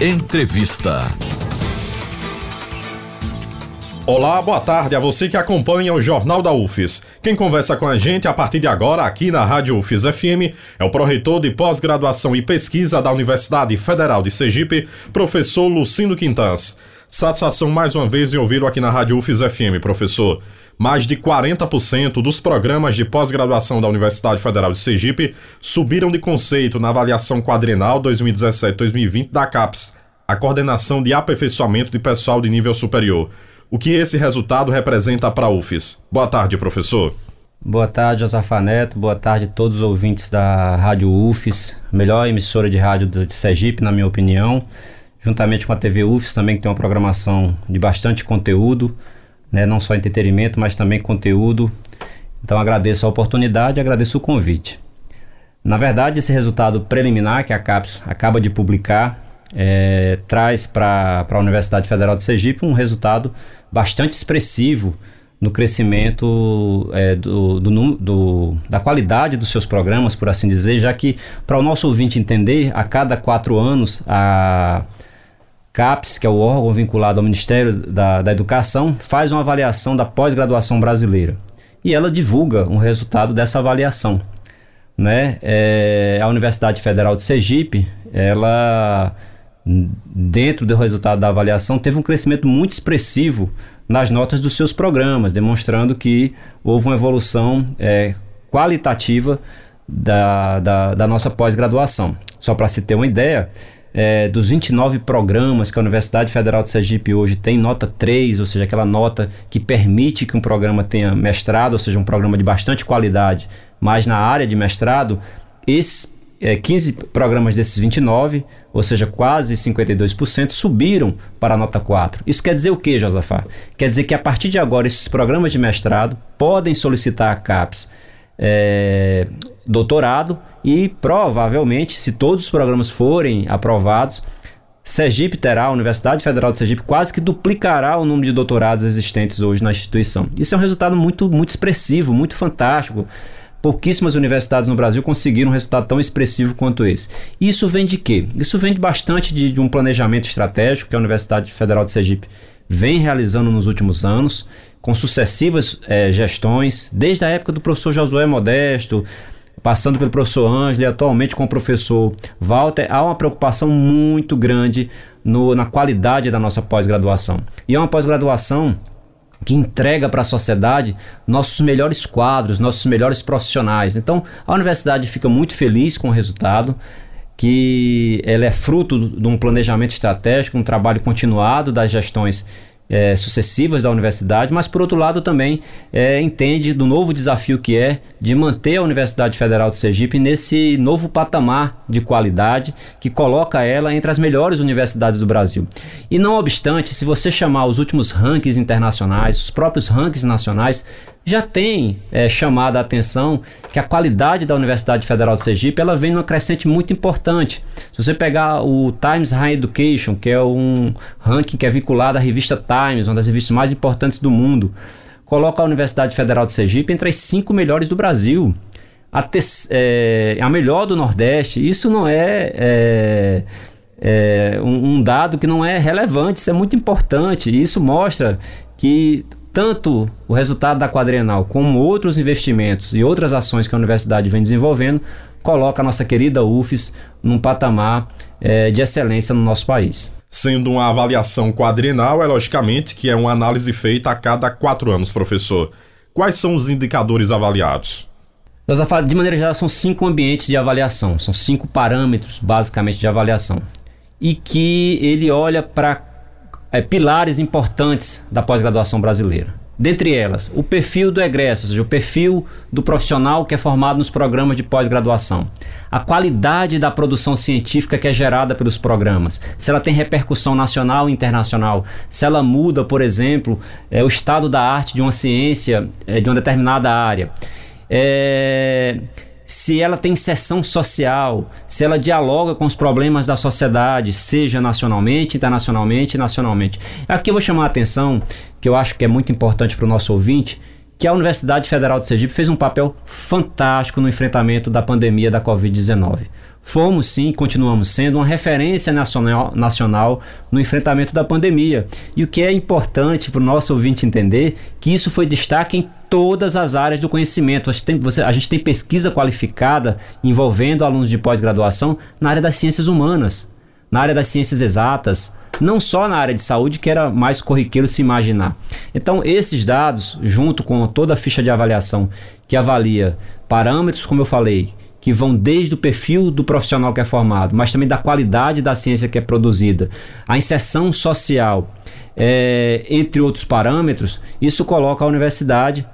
Entrevista. Olá, boa tarde a você que acompanha o Jornal da UFES. Quem conversa com a gente a partir de agora aqui na Rádio UFES FM é o pró-reitor de pós-graduação e pesquisa da Universidade Federal de Sergipe, professor Lucindo Quintans. Satisfação mais uma vez em ouvi-lo aqui na Rádio UFES FM, professor. Mais de 40% dos programas de pós-graduação da Universidade Federal de Sergipe subiram de conceito na avaliação quadrenal 2017-2020 da CAPES, a coordenação de aperfeiçoamento de pessoal de nível superior o que esse resultado representa para a UFES. Boa tarde, professor. Boa tarde, Josafá Neto. Boa tarde a todos os ouvintes da Rádio UFES, melhor emissora de rádio de Sergipe, na minha opinião. Juntamente com a TV UFES, também que tem uma programação de bastante conteúdo, né? não só entretenimento, mas também conteúdo. Então agradeço a oportunidade agradeço o convite. Na verdade, esse resultado preliminar que a CAPES acaba de publicar é, traz para a Universidade Federal de Sergipe um resultado bastante expressivo no crescimento é, do, do, do, da qualidade dos seus programas, por assim dizer, já que, para o nosso ouvinte entender, a cada quatro anos a CAPES, que é o órgão vinculado ao Ministério da, da Educação, faz uma avaliação da pós-graduação brasileira. E ela divulga um resultado dessa avaliação. Né? É, a Universidade Federal de Sergipe, ela dentro do resultado da avaliação, teve um crescimento muito expressivo nas notas dos seus programas, demonstrando que houve uma evolução é, qualitativa da, da, da nossa pós-graduação. Só para se ter uma ideia, é, dos 29 programas que a Universidade Federal de Sergipe hoje tem nota 3, ou seja, aquela nota que permite que um programa tenha mestrado, ou seja, um programa de bastante qualidade, mas na área de mestrado, esses é, 15 programas desses 29, ou seja, quase 52%, subiram para a nota 4. Isso quer dizer o que, Josafá? Quer dizer que a partir de agora esses programas de mestrado podem solicitar a CAPES é, doutorado e provavelmente, se todos os programas forem aprovados, Sergipe terá, a Universidade Federal de Sergipe quase que duplicará o número de doutorados existentes hoje na instituição. Isso é um resultado muito, muito expressivo, muito fantástico Pouquíssimas universidades no Brasil conseguiram um resultado tão expressivo quanto esse. Isso vem de quê? Isso vem de bastante de, de um planejamento estratégico que a Universidade Federal de Sergipe vem realizando nos últimos anos, com sucessivas é, gestões, desde a época do professor Josué Modesto, passando pelo professor Ângelo e atualmente com o professor Walter, há uma preocupação muito grande no, na qualidade da nossa pós-graduação. E é uma pós-graduação que entrega para a sociedade nossos melhores quadros, nossos melhores profissionais. Então, a universidade fica muito feliz com o resultado, que ela é fruto de um planejamento estratégico, um trabalho continuado das gestões é, sucessivas da universidade, mas por outro lado também é, entende do novo desafio que é de manter a Universidade Federal de Sergipe nesse novo patamar de qualidade que coloca ela entre as melhores universidades do Brasil. E não obstante, se você chamar os últimos rankings internacionais, os próprios rankings nacionais, já tem é, chamado a atenção que a qualidade da Universidade Federal de Sergipe ela vem numa crescente muito importante. Se você pegar o Times High Education, que é um ranking que é vinculado à revista Times, uma das revistas mais importantes do mundo, coloca a Universidade Federal de Sergipe entre as cinco melhores do Brasil. A, te, é, a melhor do Nordeste. Isso não é, é, é um, um dado que não é relevante, isso é muito importante. Isso mostra que tanto o resultado da quadrenal como outros investimentos e outras ações que a universidade vem desenvolvendo coloca a nossa querida UFES num patamar é, de excelência no nosso país. Sendo uma avaliação quadrenal, é logicamente que é uma análise feita a cada quatro anos, professor. Quais são os indicadores avaliados? Nós de maneira geral, são cinco ambientes de avaliação, são cinco parâmetros basicamente de avaliação. E que ele olha para é, pilares importantes da pós-graduação brasileira. Dentre elas, o perfil do egresso, ou seja, o perfil do profissional que é formado nos programas de pós-graduação. A qualidade da produção científica que é gerada pelos programas. Se ela tem repercussão nacional e internacional. Se ela muda, por exemplo, é, o estado da arte de uma ciência é, de uma determinada área. É se ela tem inserção social, se ela dialoga com os problemas da sociedade, seja nacionalmente, internacionalmente nacionalmente. Aqui eu vou chamar a atenção, que eu acho que é muito importante para o nosso ouvinte, que a Universidade Federal de Sergipe fez um papel fantástico no enfrentamento da pandemia da Covid-19. fomos sim, continuamos sendo uma referência nacional, nacional no enfrentamento da pandemia. E o que é importante para o nosso ouvinte entender, que isso foi destaque em todas as áreas do conhecimento. A gente, tem, você, a gente tem pesquisa qualificada envolvendo alunos de pós-graduação na área das ciências humanas, na área das ciências exatas, não só na área de saúde, que era mais corriqueiro se imaginar. Então, esses dados, junto com toda a ficha de avaliação que avalia parâmetros, como eu falei, que vão desde o perfil do profissional que é formado, mas também da qualidade da ciência que é produzida, a inserção social, é, entre outros parâmetros, isso coloca a universidade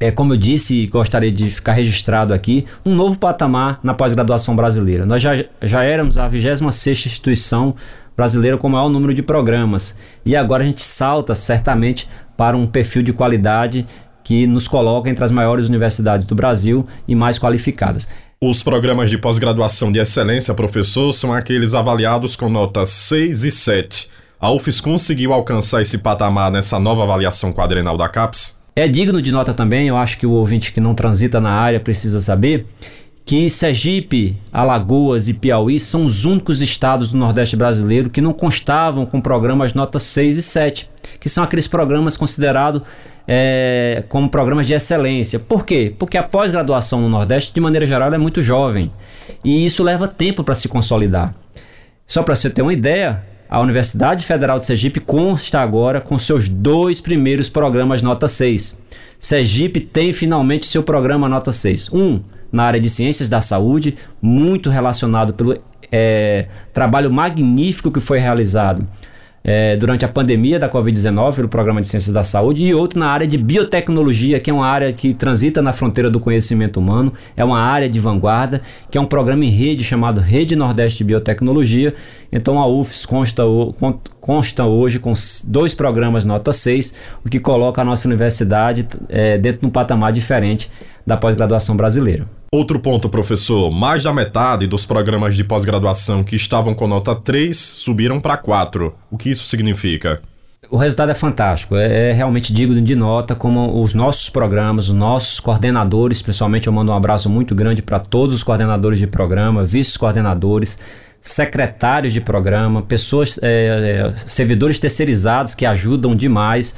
é, como eu disse e gostaria de ficar registrado aqui, um novo patamar na pós-graduação brasileira. Nós já, já éramos a 26 instituição brasileira com o maior número de programas e agora a gente salta certamente para um perfil de qualidade que nos coloca entre as maiores universidades do Brasil e mais qualificadas. Os programas de pós-graduação de excelência, professor, são aqueles avaliados com notas 6 e 7. A UFES conseguiu alcançar esse patamar nessa nova avaliação quadrenal da CAPES? É digno de nota também, eu acho que o ouvinte que não transita na área precisa saber que Sergipe, Alagoas e Piauí são os únicos estados do Nordeste brasileiro que não constavam com programas nota 6 e 7, que são aqueles programas considerados é, como programas de excelência. Por quê? Porque a pós-graduação no Nordeste, de maneira geral, é muito jovem e isso leva tempo para se consolidar. Só para você ter uma ideia, a Universidade Federal de Sergipe consta agora com seus dois primeiros programas nota 6. Sergipe tem finalmente seu programa nota 6. Um, na área de ciências da saúde, muito relacionado pelo é, trabalho magnífico que foi realizado é, durante a pandemia da Covid-19 pelo Programa de Ciências da Saúde, e outro na área de biotecnologia, que é uma área que transita na fronteira do conhecimento humano, é uma área de vanguarda, que é um programa em rede chamado Rede Nordeste de Biotecnologia. Então a UFES consta, consta hoje com dois programas nota 6, o que coloca a nossa universidade é, dentro de um patamar diferente da pós-graduação brasileira. Outro ponto, professor: mais da metade dos programas de pós-graduação que estavam com nota 3 subiram para 4. O que isso significa? O resultado é fantástico, é, é, realmente digno de nota como os nossos programas, os nossos coordenadores, principalmente eu mando um abraço muito grande para todos os coordenadores de programa, vice-coordenadores, secretários de programa, pessoas, é, é, servidores terceirizados que ajudam demais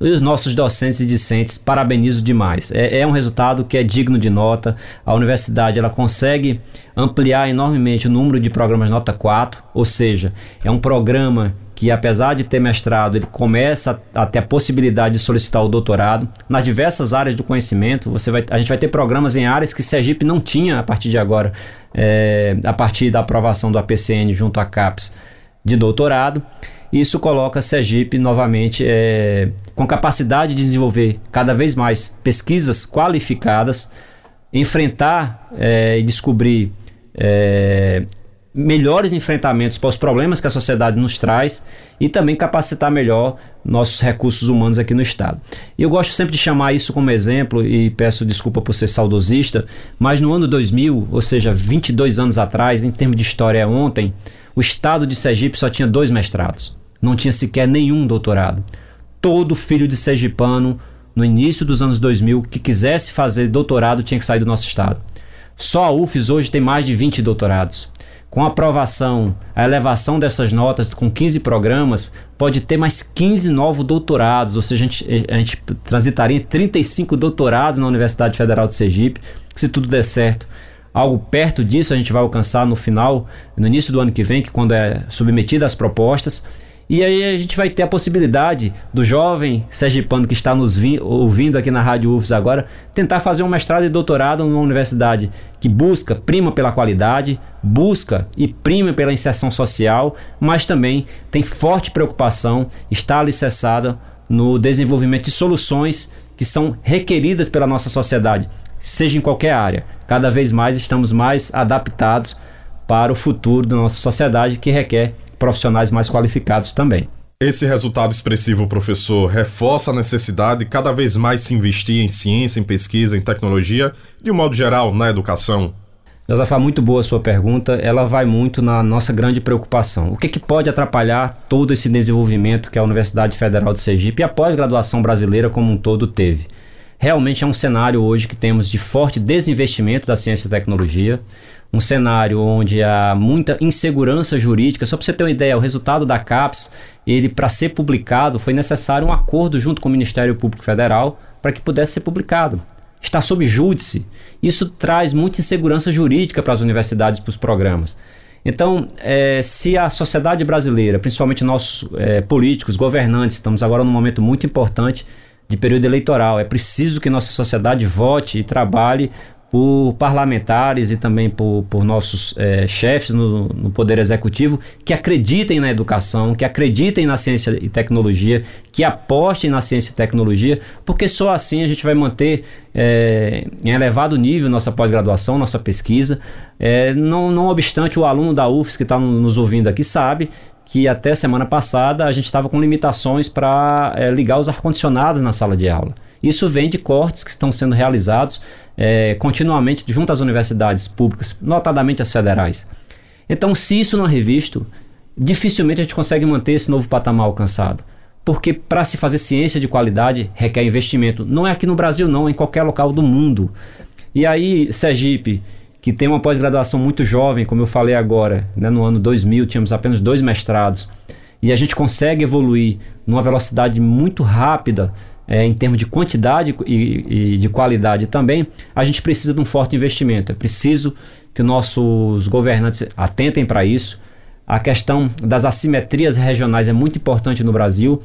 e os nossos docentes e discentes parabenizo demais. É, é, um resultado que é digno de nota. A universidade ela consegue ampliar enormemente o número de programas nota 4, ou seja, é um programa que apesar de ter mestrado, ele começa a, ter a possibilidade de solicitar o doutorado nas diversas áreas do conhecimento. Você vai, a gente vai ter programas em áreas que Sergipe não tinha a partir de agora, é, a partir da aprovação do APCN junto à CAPES de doutorado. Isso coloca Sergipe novamente é, com capacidade de desenvolver cada vez mais pesquisas qualificadas, enfrentar é, e descobrir é, melhores enfrentamentos para os problemas que a sociedade nos traz e também capacitar melhor nossos recursos humanos aqui no estado. E eu gosto sempre de chamar isso como exemplo e peço desculpa por ser saudosista, mas no ano 2000, ou seja, 22 anos atrás, em termos de história ontem, o estado de Sergipe só tinha dois mestrados não tinha sequer nenhum doutorado. Todo filho de sergipano, no início dos anos 2000, que quisesse fazer doutorado tinha que sair do nosso estado. Só a UFES hoje tem mais de 20 doutorados. Com a aprovação, a elevação dessas notas com 15 programas, pode ter mais 15 novos doutorados, ou seja, a gente, a gente transitaria em 35 doutorados na Universidade Federal de Sergipe, se tudo der certo. Algo perto disso a gente vai alcançar no final, no início do ano que vem, que quando é submetida as propostas. E aí a gente vai ter a possibilidade do jovem sergipano que está nos ouvindo aqui na Rádio UFS agora tentar fazer um mestrado e doutorado numa universidade que busca, prima pela qualidade, busca e prima pela inserção social, mas também tem forte preocupação, está alicerçada no desenvolvimento de soluções que são requeridas pela nossa sociedade, seja em qualquer área. Cada vez mais estamos mais adaptados para o futuro da nossa sociedade que requer profissionais mais qualificados também. Esse resultado expressivo, professor, reforça a necessidade de cada vez mais se investir em ciência, em pesquisa, em tecnologia, de um modo geral, na educação? Josafá, muito boa a sua pergunta. Ela vai muito na nossa grande preocupação. O que, que pode atrapalhar todo esse desenvolvimento que a Universidade Federal de Sergipe e a pós-graduação brasileira como um todo teve? Realmente é um cenário hoje que temos de forte desinvestimento da ciência e tecnologia, um cenário onde há muita insegurança jurídica. Só para você ter uma ideia, o resultado da CAPES, ele para ser publicado foi necessário um acordo junto com o Ministério Público Federal para que pudesse ser publicado. Está sob júdice. Isso traz muita insegurança jurídica para as universidades para os programas. Então, é, se a sociedade brasileira, principalmente nossos é, políticos, governantes, estamos agora num momento muito importante de período eleitoral, é preciso que nossa sociedade vote e trabalhe por parlamentares e também por, por nossos é, chefes no, no, Poder Executivo que acreditem na educação, que acreditem na ciência e tecnologia, que apostem na ciência e tecnologia, porque só assim a gente vai manter é, em elevado nível nossa pós-graduação, nossa pesquisa. É, não, não obstante, o aluno da UFS que está nos ouvindo aqui sabe que até semana passada a gente estava com limitações para ligar os ar-condicionados na sala de aula. Isso vem de cortes que estão sendo realizados é, continuamente junto às universidades públicas, notadamente as federais. Então, se isso não é revisto, dificilmente a gente consegue manter esse novo patamar alcançado. Porque para se fazer ciência de qualidade requer investimento. Não é aqui no Brasil, não, é em qualquer local do mundo. E aí, Sergipe, que tem uma pós-graduação muito jovem, como eu falei agora, né, no ano 2000 tínhamos apenas dois mestrados, e a gente consegue evoluir numa velocidade muito rápida é, em termos de quantidade e, e, de qualidade também, a gente precisa de um forte investimento. É preciso que nossos governantes atentem para isso. A questão das assimetrias regionais é muito importante no Brasil.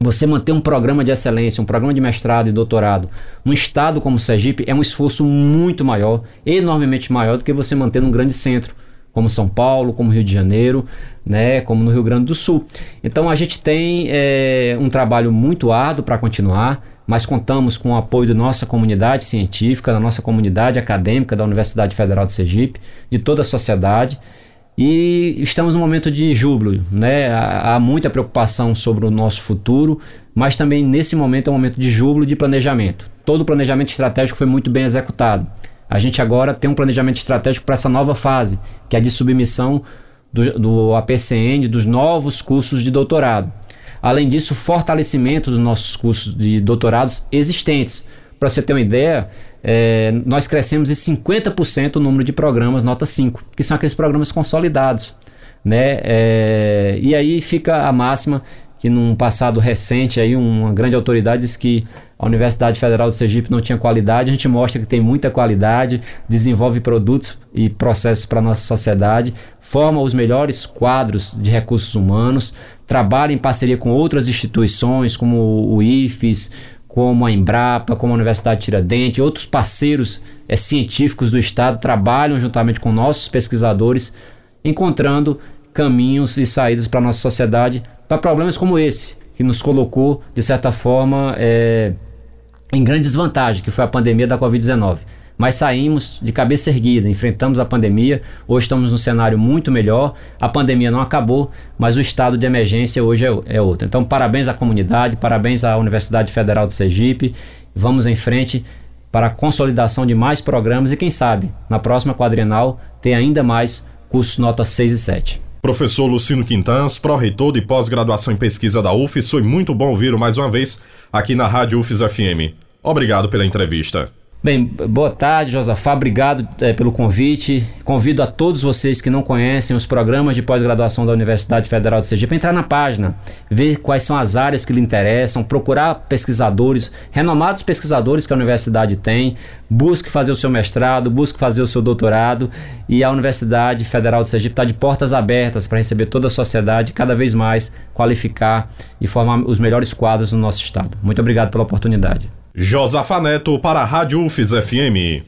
Você manter um programa de excelência, um programa de mestrado e doutorado num estado como o Sergipe é um esforço muito maior, enormemente maior do que você manter num grande centro como São Paulo, como Rio de Janeiro, né, como no Rio Grande do Sul. Então a gente tem é, um trabalho muito árduo para continuar, mas contamos com o apoio da nossa comunidade científica, da nossa comunidade acadêmica da Universidade Federal de Sergipe, de toda a sociedade. E estamos num momento de júbilo, né? Há muita preocupação sobre o nosso futuro, mas também nesse momento é um momento de júbilo de planejamento. Todo o planejamento estratégico foi muito bem executado. A gente agora tem um planejamento estratégico para essa nova fase, que é a de submissão do, do APCN, dos novos cursos de doutorado. Além disso, fortalecimento dos nossos cursos de doutorados existentes. Para você ter uma ideia, é, nós crescemos em 50% o número de programas nota 5, que são aqueles programas consolidados. Né? É, e aí fica a máxima que num passado recente aí uma grande autoridade disse que a Universidade Federal do Sergipe não tinha qualidade, a gente mostra que tem muita qualidade, desenvolve produtos e processos para a nossa sociedade, forma os melhores quadros de recursos humanos, trabalha em parceria com outras instituições como o IFES, como a Embrapa, como a Universidade Tiradentes, outros parceiros é, científicos do Estado trabalham juntamente com nossos pesquisadores, encontrando caminhos e saídas para a nossa sociedade para problemas como esse, que nos colocou, de certa forma, é, em grande desvantagem, que foi a pandemia da Covid-19. Mas saímos de cabeça erguida, enfrentamos a pandemia, hoje estamos num cenário muito melhor. A pandemia não acabou, mas o estado de emergência hoje é, é outro. Então, parabéns à comunidade, parabéns à Universidade Federal do Sergipe. Vamos em frente para a consolidação de mais programas e, quem sabe, na próxima quadrienal, ter ainda mais cursos nota 6 e 7. Professor Lucino Quintans, pró-reitor de pós-graduação em pesquisa da UFES, foi muito bom ouvir mais uma vez aqui na Rádio UFES FM. Obrigado pela entrevista. Bem, boa tarde, Josafá. Obrigado é, pelo convite. Convido a todos vocês que não conhecem os programas de pós-graduação da Universidade Federal de Sergipe a entrar na página, ver quais são as áreas que lhe interessam, procurar pesquisadores, renomados pesquisadores que a universidade tem, busque fazer o seu mestrado, busque fazer o seu doutorado e a Universidade Federal de Sergipe está de portas abertas para receber toda a sociedade, cada vez mais qualificar e formar os melhores quadros no nosso estado. Muito obrigado pela oportunidade. Josafa Neto para a Rádio UFES FM.